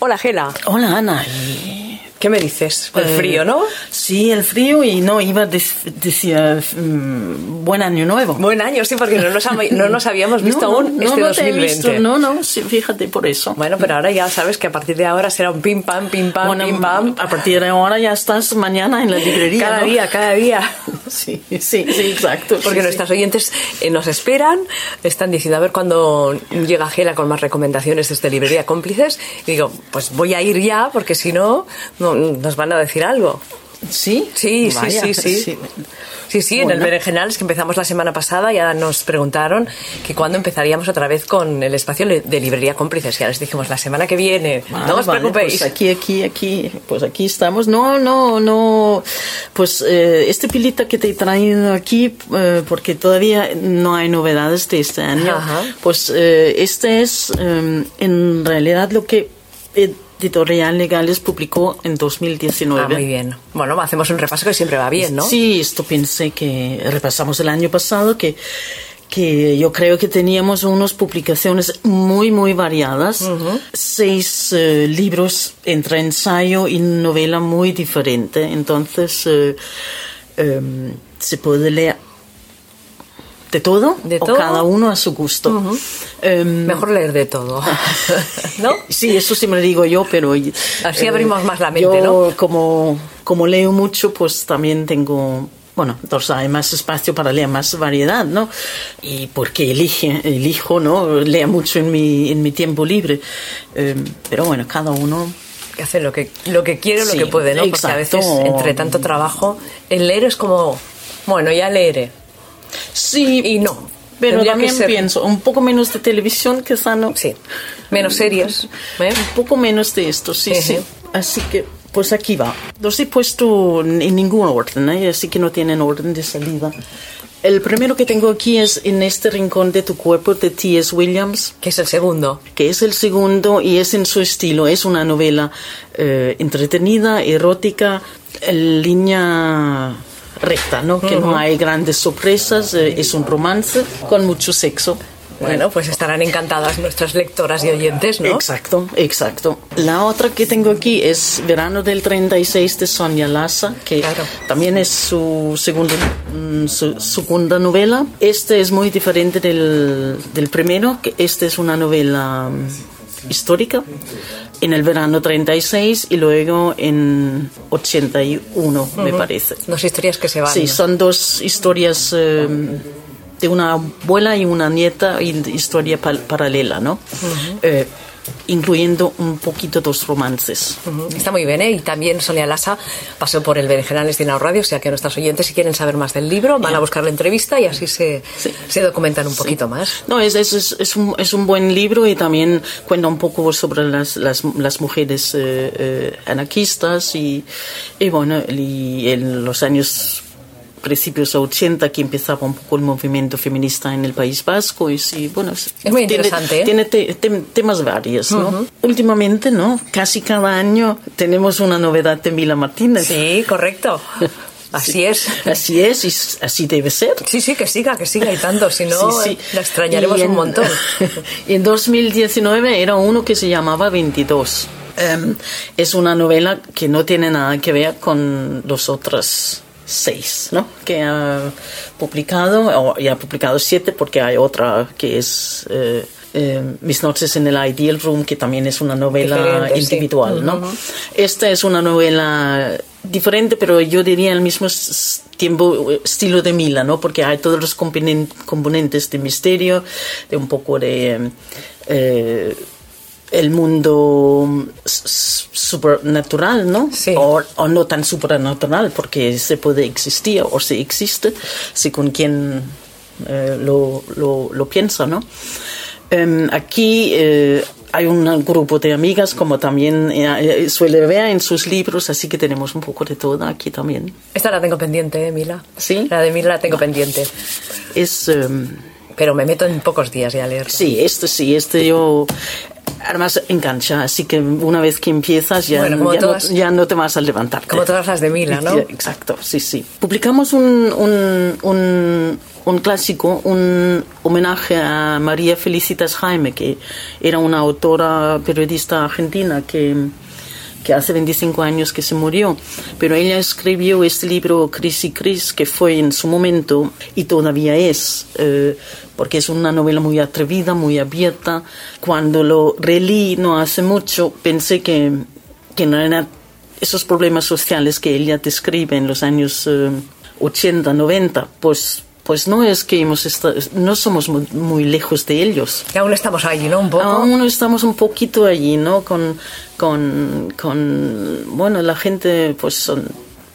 Hola, Gela. Hola, Ana. ¿Y ¿Qué me dices? El Eh, frío, ¿no? Sí, el frío y no, iba a dec- decir mm, buen año nuevo. Buen año, sí, porque no nos, no nos habíamos visto No, aún no, este no te he 2020. visto, no, no, sí, fíjate por eso. Bueno, pero ahora ya sabes que a partir de ahora será un pim pam, pim pam, Bueno, pim pam. a partir de ahora ya estás mañana en la librería. Cada día, cada día. Sí, sí, sí, exacto. Porque sí, nuestras oyentes eh, nos esperan, están diciendo a ver cuándo llega Gela con más recomendaciones desde Librería Cómplices. Y digo, pues voy a ir ya, porque si no, no nos van a decir algo. Sí, Sí, Vaya, sí, sí, sí. Sí, sí, en el Bueno. Berenjenales que empezamos la semana pasada ya nos preguntaron que cuándo empezaríamos otra vez con el espacio de librería cómplices. Ya les dijimos la semana que viene. No os vale, preocupéis. Pues aquí, aquí, aquí, pues aquí estamos. No, no, no. Pues eh, este pilita que te he traído aquí, eh, porque todavía no hay novedades de este año, Ajá. pues eh, este es eh, en realidad lo que Editorial Legales publicó en 2019. Ah, muy bien. Bueno, hacemos un repaso que siempre va bien, ¿no? Sí, esto pensé que repasamos el año pasado, que, que yo creo que teníamos unas publicaciones muy, muy variadas. Seis eh, libros entre ensayo y novela muy diferente. Entonces, eh, em, se puede leer de todo, ¿De o todo? cada uno a su gusto. Em, Mejor leer de todo. ¿No? Sí, eso sí me lo digo yo, pero... eh, Así abrimos más la mente, yo, ¿no? Como, como leo mucho, pues también tengo... Bueno, entonces hay más espacio para leer más variedad, ¿no? Y porque elige, elijo, ¿no? Lea mucho en mi, en mi tiempo libre. Eh, pero bueno, cada uno... Que hace lo que, lo que quiere lo que puede, ¿no? Porque a veces, entre tanto trabajo, el leer es como, bueno, ya leeré. Sí, Y no. pero Tendría que también ser- pienso, un poco menos de televisión, quizá no. Sí. Menos series. ¿eh? Un poco menos de esto, sí, Ujú. sí. Así que, pues aquí va. Los he puesto en ningún orden, ¿eh? así que no tienen orden de salida. El primero que tengo aquí es En este rincón de tu cuerpo de T.S. Williams, Que es el segundo. que es el segundo y es en su estilo. Es una novela eh, entretenida, erótica, en línea recta, ¿no? Que no hay grandes sorpresas, eh, es un romance con mucho sexo. Bueno, pues estarán encantadas nuestras lectoras y oyentes, ¿no? Exacto, exacto. La otra que tengo aquí es Verano del 36 de Sonia Lassa, que Claro. también es su, segundo, mm, su segunda novela. Este es muy diferente del, del primero, que este es una novela mm, histórica en el verano 36 y luego en 81, me parece. Dos historias que se van. Sí, son dos historias eh, de una abuela y una nieta, y historia pal- paralela, ¿no? Eh, incluyendo un poquito dos romances. Ujú. Está muy bien, ¿eh? Y también Sonia Lassa pasó por el Berenjenales de Inau Radio, o sea que nuestros oyentes, si quieren saber más del libro, van a buscar la entrevista y así se, se documentan un poquito más. No, es, es, es, es un, es un buen libro y también cuenta un poco sobre las, las, las mujeres eh, eh, anarquistas y, y bueno, y en los años principios 80 que empezaba un poco el movimiento feminista en el País Vasco y sí, bueno, es, muy tiene- interesante, ¿eh? Tiene, te- tem- temas varios, ¿no? Últimamente, ¿no? Casi cada año tenemos una novedad de Mila Martínez. Sí, correcto. Así es. Así es y así debe ser. Sí, sí, que siga, que siga y tanto, si no, Sí, sí. la extrañaremos en- un montón. en 2019 era uno que se llamaba 22. Em, es una novela que no tiene nada que ver con los otros seis, ¿no? Que ha publicado, o ya ha publicado siete porque hay otra que es eh, eh, Mis noches en el Ideal Room, que también es una novela sí. individual, ¿no? Esta es una novela diferente, pero yo diría el mismo tiempo estilo de Mila, ¿no? Porque hay todos los componen- componentes de misterio, de un poco de eh, el mundo s- supernatural, ¿no? Sí. O, o no tan supernatural, porque se puede existir o se existe, según quien eh, lo, lo, lo piensa, ¿no? Em, aquí eh, hay un grupo de amigas, como también eh, eh, suele ver en sus libros, así que tenemos un poco de todo aquí también. Esta la tengo pendiente, ¿eh, Mila? ¿Sí? La de Mila la tengo pendiente. Es, em, Pero me meto en pocos días ya a leer. sí, este sí, este yo... Además engancha, así que una vez que empiezas ya, Bueno, ya, todas- no, ya no te vas a levantar. Como todas las de Mila, ¿no? Exacto, sí, sí. Publicamos un, un, un, un clásico, un homenaje a María Felicitas Jaime, que era una autora periodista argentina que, que hace 25 años que se murió, pero ella escribió este libro Cris y Cris, que fue en su momento y todavía es, eh, porque es una novela muy atrevida, muy abierta. Cuando lo releí no hace mucho, pensé que, que no eran esos problemas sociales que ella describe en los años 80, eh, 90, pues pues no es que hemos estado, no somos muy, lejos de ellos. Y aún estamos allí, ¿no? Un poco. Aún estamos un poquito allí, ¿no? Con, con, con bueno, la gente, pues son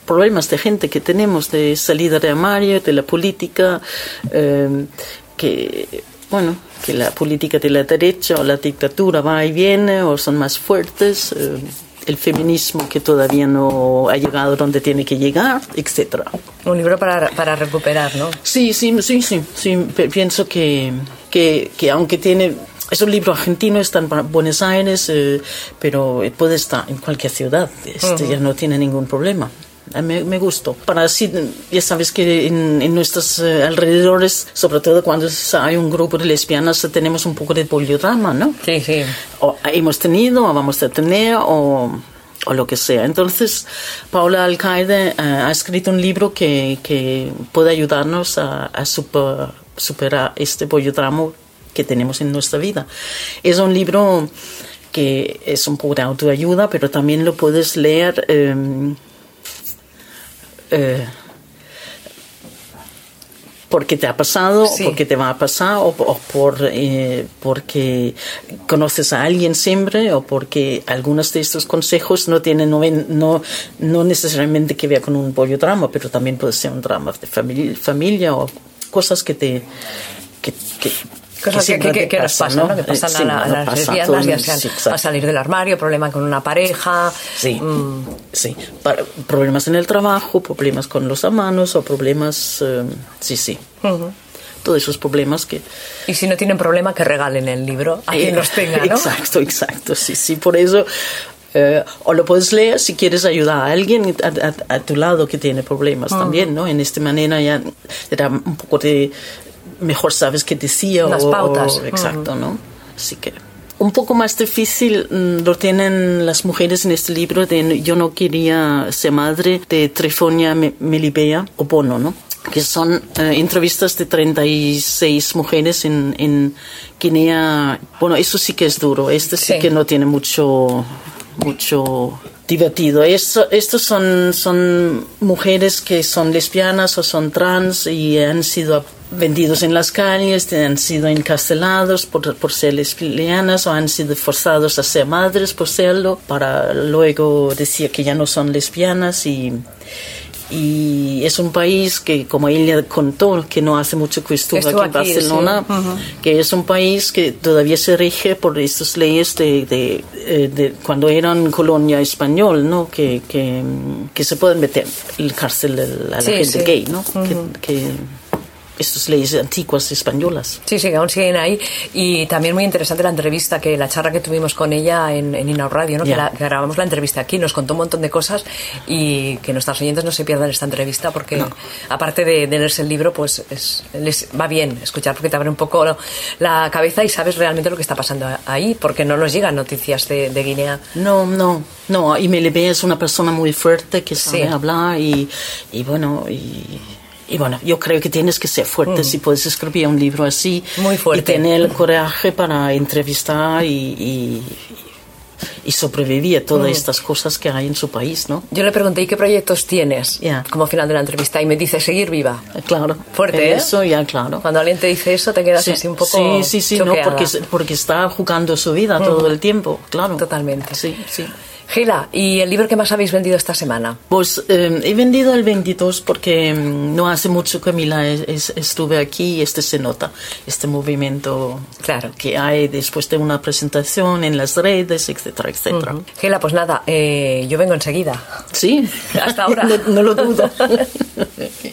problemas de gente que tenemos de salida de armario, de la política, eh, que, bueno, que la política de la derecha o la dictadura va y viene o son más fuertes. Eh, el feminismo que todavía no ha llegado donde tiene que llegar, etcétera. Un libro para, para recuperar, ¿no? Sí, sí, sí, sí, sí. Pienso que, que, que aunque tiene es un libro argentino, está en Buenos Aires, eh, pero puede estar en cualquier ciudad. Este ya no tiene ningún problema. Me, me gustó. Para así, ya sabes que en, en nuestros eh, alrededores, sobre todo cuando hay un grupo de lesbianas, tenemos un poco de poliodrama, ¿no? Sí, sí. O hemos tenido, o vamos a tener, o, o lo que sea. Entonces, Paula Alcaide eh, ha escrito un libro que, que puede ayudarnos a, a super, superar este poliodrama que tenemos en nuestra vida. Es un libro que es un poco de autoayuda, pero también lo puedes leer. Eh, eh, porque te ha pasado, porque te va a pasar, o, por, eh, porque conoces a alguien siempre, o porque algunos de estos consejos no tienen no, no, necesariamente que ver con un pollo drama, pero también puede ser un drama de familia, familia o cosas que te que, Cosas que, que, que, nos pasan, ¿no? Que pasan a, las lesbianas, ya sean a salir del armario, problema con una pareja. Sí, mm. sí. problemas en el trabajo, problemas con los hermanos o problemas. Eh, sí, sí. Todos esos problemas que. Y si no tienen problema, que regalen el libro a quien los tenga, ¿no? Exacto, exacto. Sí, sí. Por eso. Eh, o lo puedes leer si quieres ayudar a alguien a, tu lado que tiene problemas también, ¿no? En esta manera ya era un poco de mejor sabes qué decía. Las pautas. exacto, ¿no? Así que un poco más difícil mm, lo tienen las mujeres en este libro de Yo no quería ser madre de Trifonia Melibea o Bono, ¿no? que son eh, entrevistas de 36 mujeres en, en Guinea. Bueno, eso sí que es duro, este sí, que no tiene mucho, mucho divertido. Esto, estos son, son mujeres que son lesbianas o son trans y han sido vendidos en las calles, han sido encarcelados por, por ser lesbianas o han sido forzados a ser madres por serlo, para luego decir que ya no son lesbianas y, y es un país que, como ella contó, que no hace mucho que estuvo aquí, en Barcelona, que es un país que todavía se rige por estas leyes de, de, eh, de cuando eran colonia español, ¿no? Que, que, que, se pueden meter en cárcel a la gente gay, ¿no? que estas leyes antiguas españolas. Sí, sí, aún siguen ahí. Y también muy interesante la entrevista, que la charla que tuvimos con ella en, en Radio, ¿no? que, grabamos la entrevista aquí, nos contó un montón de cosas y que nuestros oyentes no se pierdan esta entrevista porque aparte de, leerse el libro, pues es, les va bien escuchar porque te abre un poco la cabeza y sabes realmente lo que está pasando ahí, porque no nos llegan noticias de, Guinea. No, no, no. Y Melibé es una persona muy fuerte que sabe hablar y, y bueno, y y bueno, yo creo que tienes que ser fuerte mm. si puedes escribir un libro así. Muy fuerte. Y tener el coraje para entrevistar y, y, sobrevivir a todas mm. estas cosas que hay en su país, ¿no? Yo le pregunté, qué proyectos tienes? Como final de la entrevista. Y me dice, seguir viva. Claro. Fuerte, ¿eh? Eso, ya, claro. Cuando alguien te dice eso, te quedas así un poco Sí, sí, sí, no, porque, porque está jugando su vida todo el tiempo, claro. Totalmente. Sí, sí. Gila, ¿y el libro que más habéis vendido esta semana? Pues eh, he vendido el 22 porque mm, no hace mucho, Camila, es, estuve aquí y este se nota, este movimiento claro. que hay después de una presentación en las redes, etcétera, etcétera. Gila, pues nada, eh, yo vengo enseguida. Sí, hasta ahora. no, lo dudo.